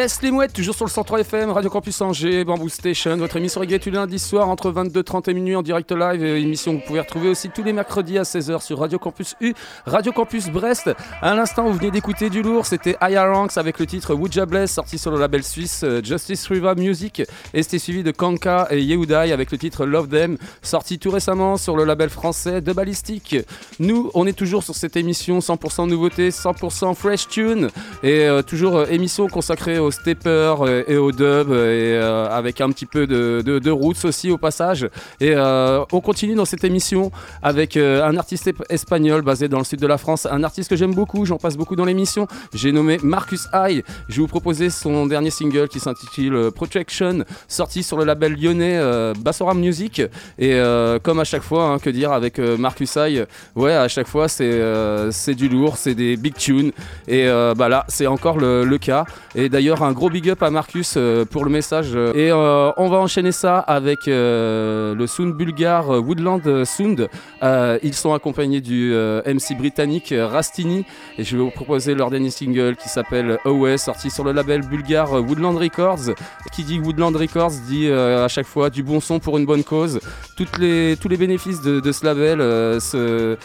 Yes, les mouettes, toujours sur le 103 FM, Radio Campus Angers, Bamboo Station, votre émission reggae tous les lundis soirs entre 22h30 et minuit en direct live. Émission que vous pouvez retrouver aussi tous les mercredis à 16h sur Radio Campus U, Radio Campus Brest. À l'instant, vous venez d'écouter du lourd, c'était Aya Ranks avec le titre Wuja Bless, sorti sur le label suisse euh, Justice River Music. Et c'était suivi de Kanka et Yehudai avec le titre Love Them, sorti tout récemment sur le label français de Ballistic. Nous, on est toujours sur cette émission 100% nouveauté, 100% fresh tune et euh, toujours euh, émission consacrée au stepper euh, et au dub et euh, avec un petit peu de, de, roots aussi au passage. Et euh, on continue dans cette émission avec euh, un artiste espagnol basé dans le sud de la France, un artiste que j'aime beaucoup, j'en passe beaucoup dans l'émission. J'ai nommé Marcus High. Je vais vous proposer son dernier single qui s'intitule euh, Protection, sorti sur le label lyonnais euh, Bassoram Music. Et euh, comme à chaque fois, hein, que dire avec euh, Marcus High, ouais, à chaque fois c'est euh, du lourd, c'est des big tunes. Et euh, bah là, c'est encore le, le cas. Et d'ailleurs, un gros big up à Marcus euh, pour le message. Et euh, on va enchaîner ça avec euh, le sound bulgare Woodland Sound. Ils sont accompagnés du MC britannique Rastini. Et je vais vous proposer leur dernier single qui s'appelle OS, sorti sur le label bulgare Woodland Records. Qui dit Woodland Records dit à chaque fois du bon son pour une bonne cause. Les, tous les bénéfices de, ce label se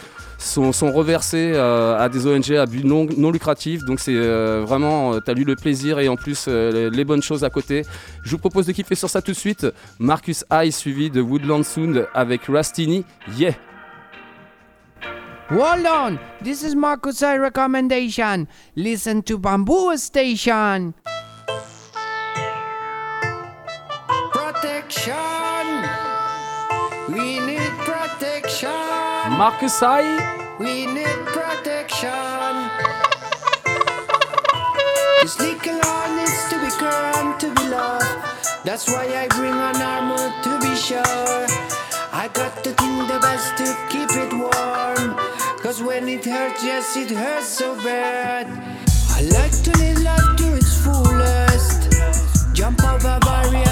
sont, sont reversés euh, à des ONG à but non, non lucratif. Donc c'est euh, vraiment, euh, t'as lu le plaisir et en plus euh, les, bonnes choses à côté. Je vous propose de kiffer sur ça tout de suite. Marcus High suivi de Woodland Sound avec Rastini. Yeah! Hold on, this is Marcus I recommendation. Listen to Bamboo Station. Protection. We need protection. Marcus High. We need protection. This legal law needs to be current to be loved. That's why I bring an armor to be sure. I got to think the best to keep it warm. Cause when it hurts, yes, it hurts so bad. I like to live life to its fullest. Jump over barriers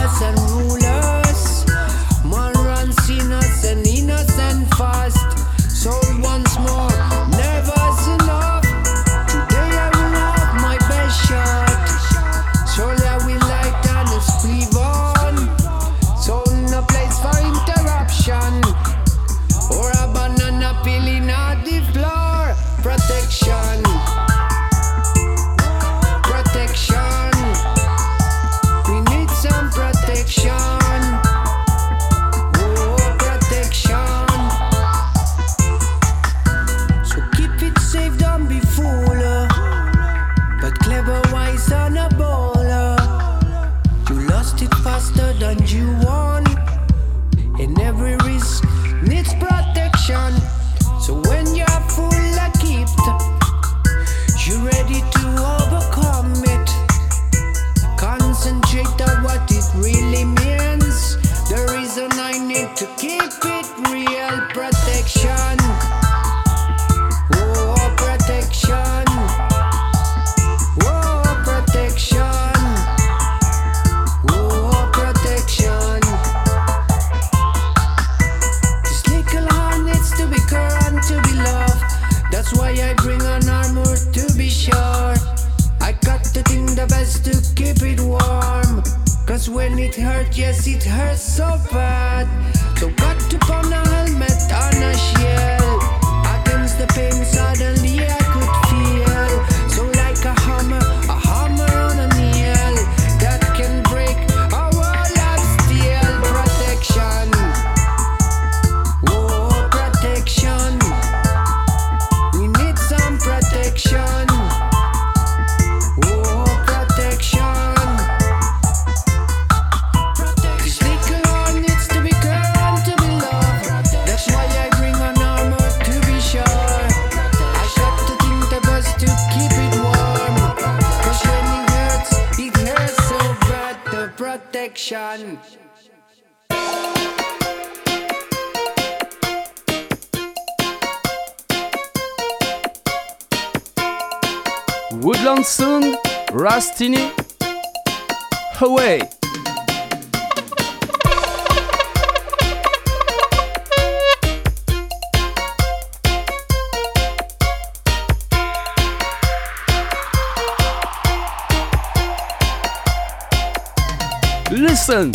Listen.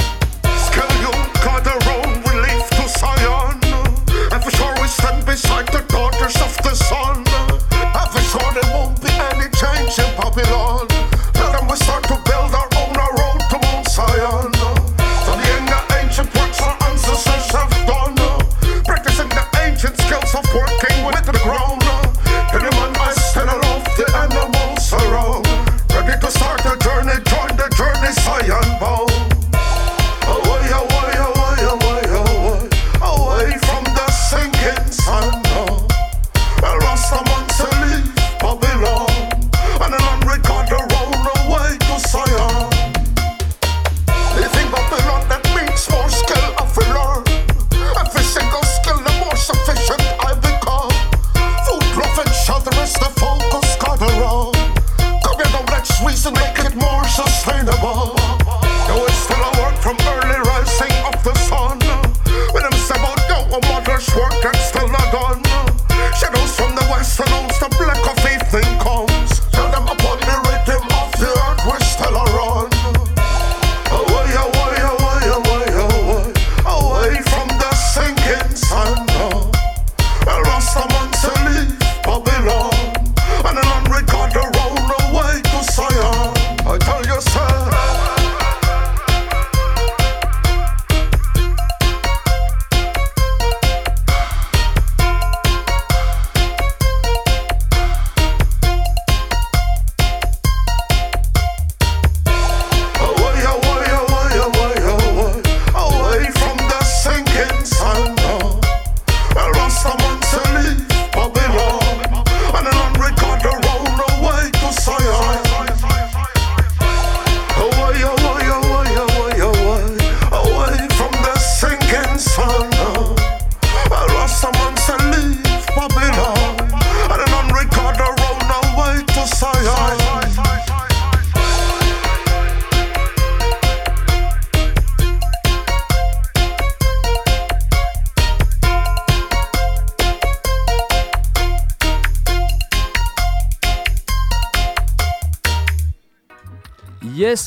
Got around, we leave to Zion. And for sure we stand beside the daughters of the sun. And for sure there won't be any change in Babylon.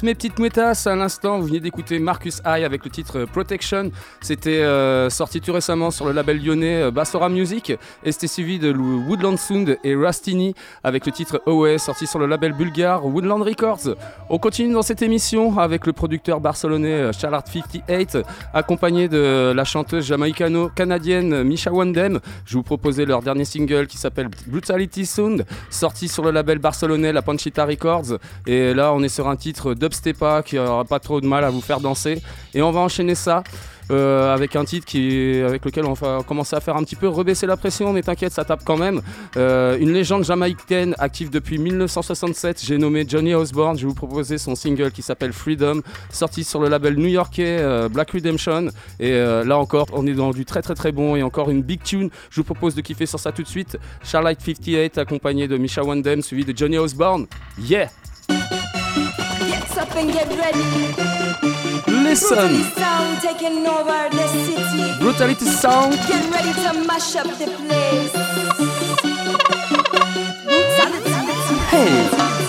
Mes petites mouettasses, à l'instant, vous venez d'écouter Marcus High avec le titre euh, Protection. C'était euh, sorti tout récemment sur le label lyonnais euh, Bassora Music et c'était suivi de Woodland Sound et Rastini avec le titre OS sorti sur le label bulgare Woodland Records. On continue dans cette émission avec le producteur barcelonais euh, Charlotte 58 accompagné de la chanteuse jamaïcano-canadienne Misha Wandem. Je vous proposais leur dernier single qui s'appelle Brutality Sound sorti sur le label barcelonais La Panchita Records et là on est sur un titre dubstepa qui aura pas trop de mal à vous faire danser et on va enchaîner ça euh, avec un titre qui, avec lequel on va commencer à faire un petit peu rebaisser la pression, mais t'inquiète, ça tape quand même. Euh, une légende jamaïcaine active depuis 1967, j'ai nommé Johnny Osborne. Je vais vous proposer son single qui s'appelle Freedom, sorti sur le label new-yorkais euh, Black Redemption. Et là encore, on est dans du très très très bon et encore une big tune. Je vous propose de kiffer sur ça tout de suite. Charlotte 58 accompagné de Misha Wandem, suivi de Johnny Osborne. Yeah! Listen. Brutality sound taking over the city. Brutality sound. Get ready to mash up the place. Hey.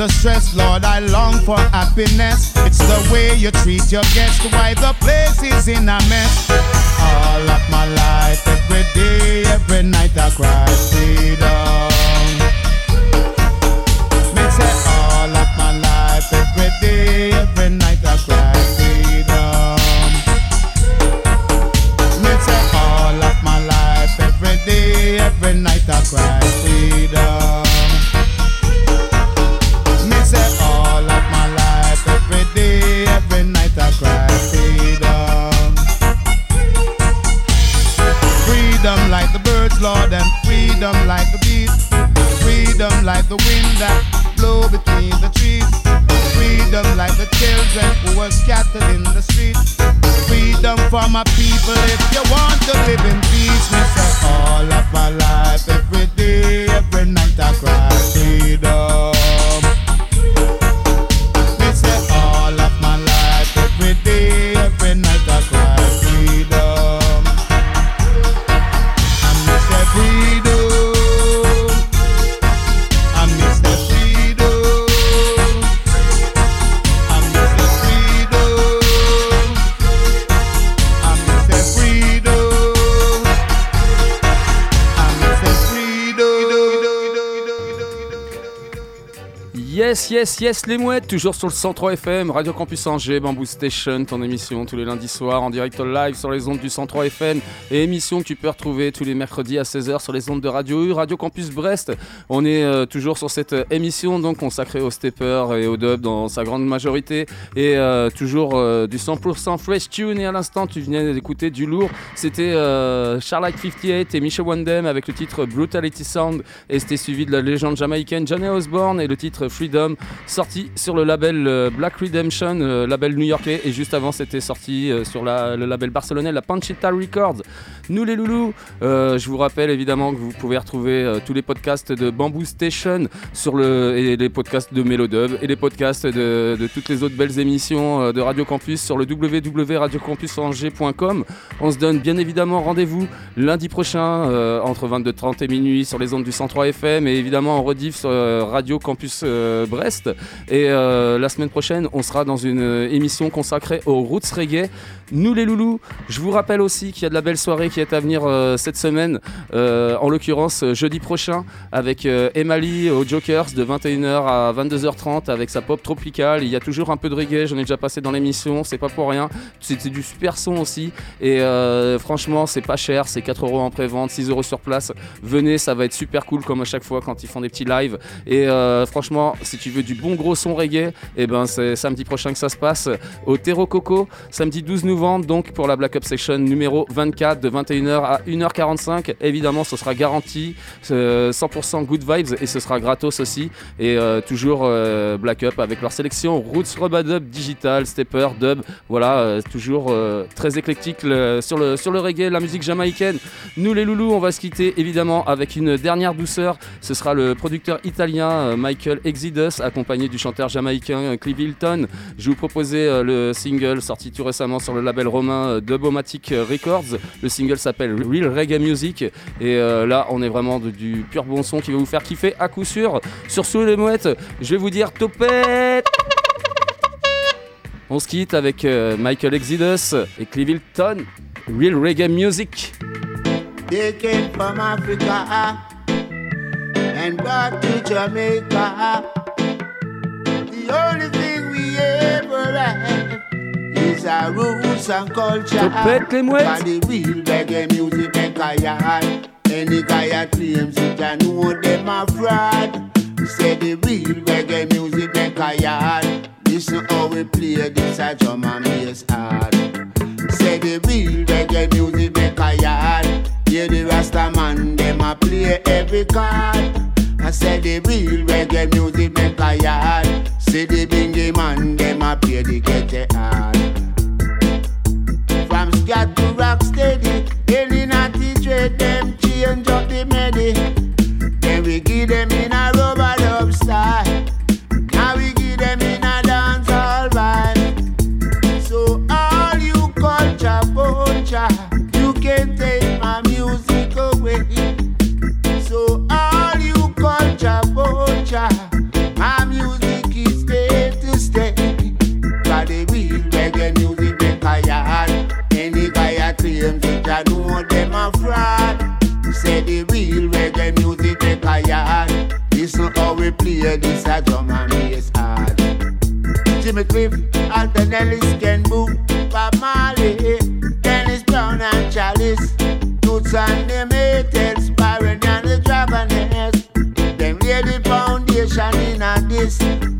the stress, Lord, I long for happiness. It's the way you treat your guests, why the place is in a mess. yes, yes, les mouettes, toujours sur le 103 FM, Radio Campus Angers, Bamboo Station, ton émission tous les lundis soirs en direct live sur les ondes du 103 FM et émission que tu peux retrouver tous les mercredis à 16h sur les ondes de Radio U, Radio Campus Brest. On est euh, toujours sur cette euh, émission donc consacrée aux steppers et au dub dans sa grande majorité et euh, toujours du 100% fresh tune. Et à l'instant tu venais d'écouter du lourd, c'était Charlotte 58 et Michel Wandem avec le titre Brutality Sound et c'était suivi de la légende jamaïcaine Johnny Osborne et le titre Freedom sorti sur le label euh, Black Redemption, euh, label new-yorkais, et juste avant c'était sorti euh, sur le label barcelonais, la Panchita Records. Nous les loulous, je vous rappelle évidemment que vous pouvez retrouver tous les podcasts de Bamboo Station sur le, et les podcasts de Mélodub et les podcasts de, toutes les autres belles émissions de Radio Campus sur le www.radiocampusangers.com. On se donne bien évidemment rendez-vous lundi prochain entre 22h30 et minuit sur les ondes du 103 FM et évidemment en rediff sur Radio Campus Brest. Et euh, la semaine prochaine, on sera dans une euh, émission consacrée aux roots reggae. Nous les loulous, je vous rappelle aussi qu'il y a de la belle soirée qui est à venir euh, cette semaine, euh, en l'occurrence euh, jeudi prochain, avec Emily aux Jokers de 21h à 22h30 avec sa pop tropicale. Il y a toujours un peu de reggae, j'en ai déjà passé dans l'émission, c'est pas pour rien. C'était du super son aussi. Et franchement, c'est pas cher, c'est 4 euros en pré-vente, 6 euros sur place. Venez, ça va être super cool comme à chaque fois quand ils font des petits lives. Et franchement, si tu veux du bon gros son reggae, et ben c'est samedi prochain que ça se passe au Terro Coco, samedi 12 novembre, donc pour la Black Up Section numéro 24 de 21h à 1h45. Évidemment, ce sera garanti, euh, 100% good vibes et ce sera gratos aussi. Et euh, toujours euh, Black Up avec leur sélection Roots, Robadub, Digital, Stepper, Dub. Voilà, euh, toujours très éclectique le- sur, le, reggae, la musique jamaïcaine. Nous les loulous, on va se quitter évidemment avec une dernière douceur. Ce sera le producteur italien Michael Exodus, accompagné du chanteur jamaïcain Clive Hilton. Je vous proposer le single sorti tout récemment sur le label romain euh, Dubomatic Records. Le single s'appelle Real Reggae Music. Et euh, là, on est vraiment du pur bon son qui va vous faire kiffer à coup sûr. Sur ce, les mouettes, je vais vous dire topette On se quitte avec euh, Michael Exodus et Clive. Real Reggae Music. Is our roots and culture. Topette les mouettes. But the real reggae music make a yard. Any guy that claims it, I know them a fraud. Say the real reggae music make a yard. Listen how we play this a drum and bass hard. Say the real reggae music make a yard. Yeah, the Rasta man, them a play every card. I said the real reggae music make a yard. Say the bingy man, them a play the get hard. From scat to rock a. Listen how we play this a drum and bass hard. Jimmy Cliff, Alton Ellis, Ken Boom, Bob Marley, Dennis Brown and Chalice, Toots and the Maytals, Byron and the Dragonets. Them lay the foundation in a this.